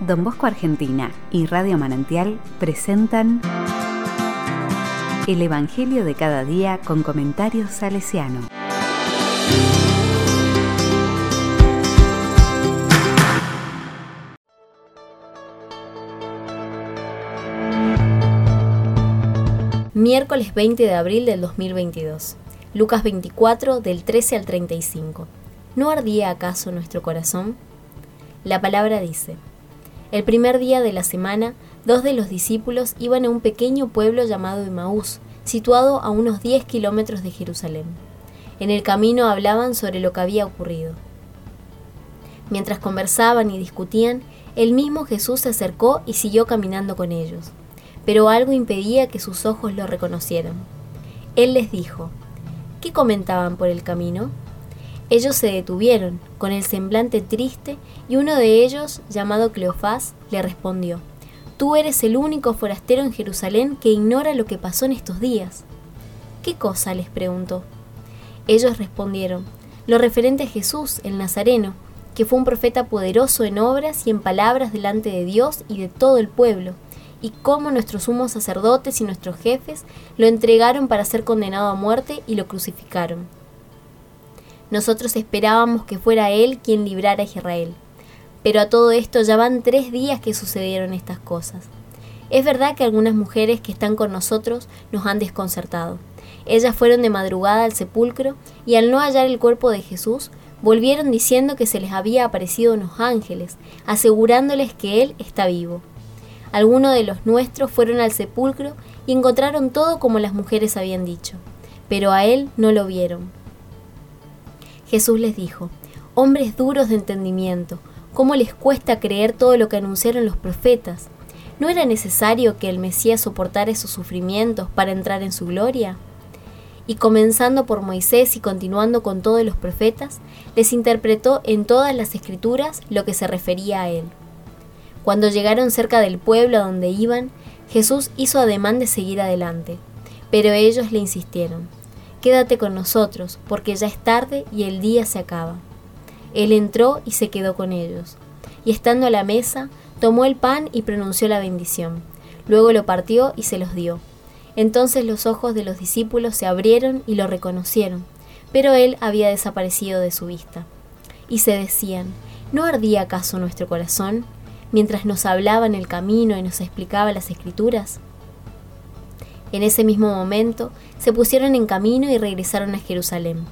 Don Bosco Argentina y Radio Manantial presentan El Evangelio de cada día con comentarios salesiano. Miércoles 20 de abril del 2022. Lucas 24 del 13 al 35. ¿No ardía acaso nuestro corazón? La palabra dice, el primer día de la semana, dos de los discípulos iban a un pequeño pueblo llamado Emaús, situado a unos 10 kilómetros de Jerusalén. En el camino hablaban sobre lo que había ocurrido. Mientras conversaban y discutían, el mismo Jesús se acercó y siguió caminando con ellos, pero algo impedía que sus ojos lo reconocieran. Él les dijo, ¿qué comentaban por el camino? Ellos se detuvieron, con el semblante triste, y uno de ellos, llamado Cleofás, le respondió, Tú eres el único forastero en Jerusalén que ignora lo que pasó en estos días. ¿Qué cosa? les preguntó. Ellos respondieron, lo referente a Jesús, el Nazareno, que fue un profeta poderoso en obras y en palabras delante de Dios y de todo el pueblo, y cómo nuestros sumos sacerdotes y nuestros jefes lo entregaron para ser condenado a muerte y lo crucificaron. Nosotros esperábamos que fuera Él quien librara a Israel. Pero a todo esto ya van tres días que sucedieron estas cosas. Es verdad que algunas mujeres que están con nosotros nos han desconcertado. Ellas fueron de madrugada al sepulcro y al no hallar el cuerpo de Jesús, volvieron diciendo que se les había aparecido unos ángeles, asegurándoles que Él está vivo. Algunos de los nuestros fueron al sepulcro y encontraron todo como las mujeres habían dicho, pero a Él no lo vieron. Jesús les dijo, Hombres duros de entendimiento, ¿cómo les cuesta creer todo lo que anunciaron los profetas? ¿No era necesario que el Mesías soportara esos sufrimientos para entrar en su gloria? Y comenzando por Moisés y continuando con todos los profetas, les interpretó en todas las escrituras lo que se refería a él. Cuando llegaron cerca del pueblo a donde iban, Jesús hizo ademán de seguir adelante, pero ellos le insistieron. Quédate con nosotros, porque ya es tarde y el día se acaba. Él entró y se quedó con ellos. Y estando a la mesa, tomó el pan y pronunció la bendición. Luego lo partió y se los dio. Entonces los ojos de los discípulos se abrieron y lo reconocieron, pero él había desaparecido de su vista. Y se decían, ¿no ardía acaso nuestro corazón mientras nos hablaba en el camino y nos explicaba las escrituras? En ese mismo momento se pusieron en camino y regresaron a Jerusalén.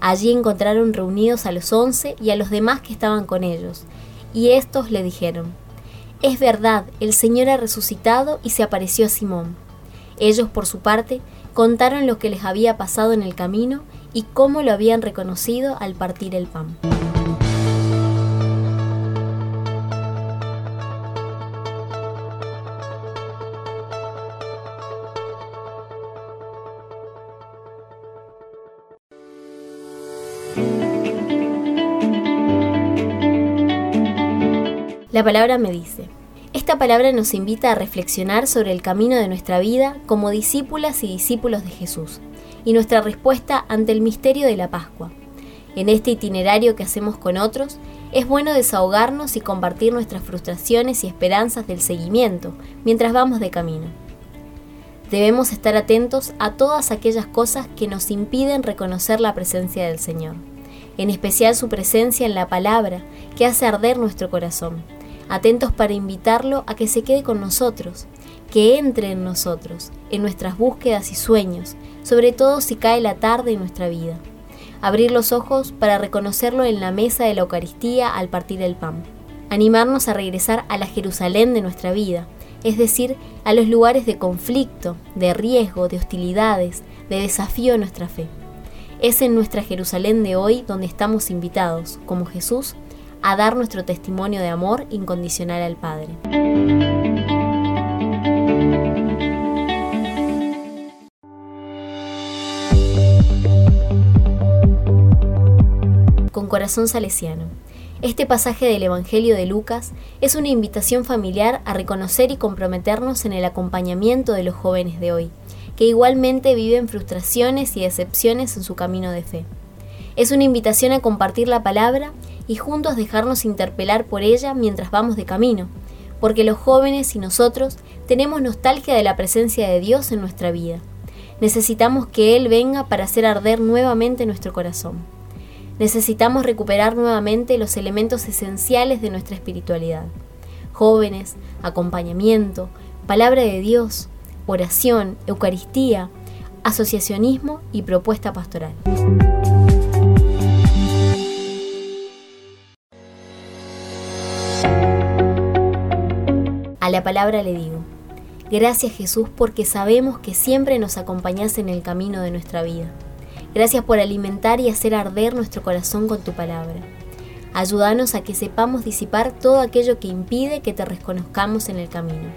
Allí encontraron reunidos a los once y a los demás que estaban con ellos, y éstos le dijeron, Es verdad, el Señor ha resucitado y se apareció a Simón. Ellos, por su parte, contaron lo que les había pasado en el camino y cómo lo habían reconocido al partir el pan. La palabra me dice. Esta palabra nos invita a reflexionar sobre el camino de nuestra vida como discípulas y discípulos de Jesús y nuestra respuesta ante el misterio de la Pascua. En este itinerario que hacemos con otros, es bueno desahogarnos y compartir nuestras frustraciones y esperanzas del seguimiento mientras vamos de camino. Debemos estar atentos a todas aquellas cosas que nos impiden reconocer la presencia del Señor, en especial su presencia en la palabra que hace arder nuestro corazón atentos para invitarlo a que se quede con nosotros, que entre en nosotros, en nuestras búsquedas y sueños, sobre todo si cae la tarde en nuestra vida. Abrir los ojos para reconocerlo en la mesa de la Eucaristía al partir el pan. Animarnos a regresar a la Jerusalén de nuestra vida, es decir, a los lugares de conflicto, de riesgo, de hostilidades, de desafío a nuestra fe. Es en nuestra Jerusalén de hoy donde estamos invitados, como Jesús, a dar nuestro testimonio de amor incondicional al Padre. Con corazón salesiano. Este pasaje del Evangelio de Lucas es una invitación familiar a reconocer y comprometernos en el acompañamiento de los jóvenes de hoy, que igualmente viven frustraciones y decepciones en su camino de fe. Es una invitación a compartir la palabra y juntos dejarnos interpelar por ella mientras vamos de camino, porque los jóvenes y nosotros tenemos nostalgia de la presencia de Dios en nuestra vida. Necesitamos que Él venga para hacer arder nuevamente nuestro corazón. Necesitamos recuperar nuevamente los elementos esenciales de nuestra espiritualidad. Jóvenes, acompañamiento, palabra de Dios, oración, Eucaristía, asociacionismo y propuesta pastoral. A la palabra le digo, gracias Jesús porque sabemos que siempre nos acompañas en el camino de nuestra vida. Gracias por alimentar y hacer arder nuestro corazón con tu palabra. Ayúdanos a que sepamos disipar todo aquello que impide que te reconozcamos en el camino.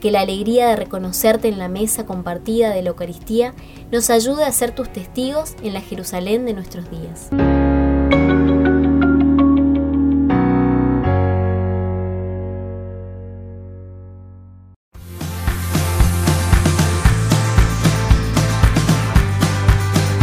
Que la alegría de reconocerte en la mesa compartida de la Eucaristía nos ayude a ser tus testigos en la Jerusalén de nuestros días.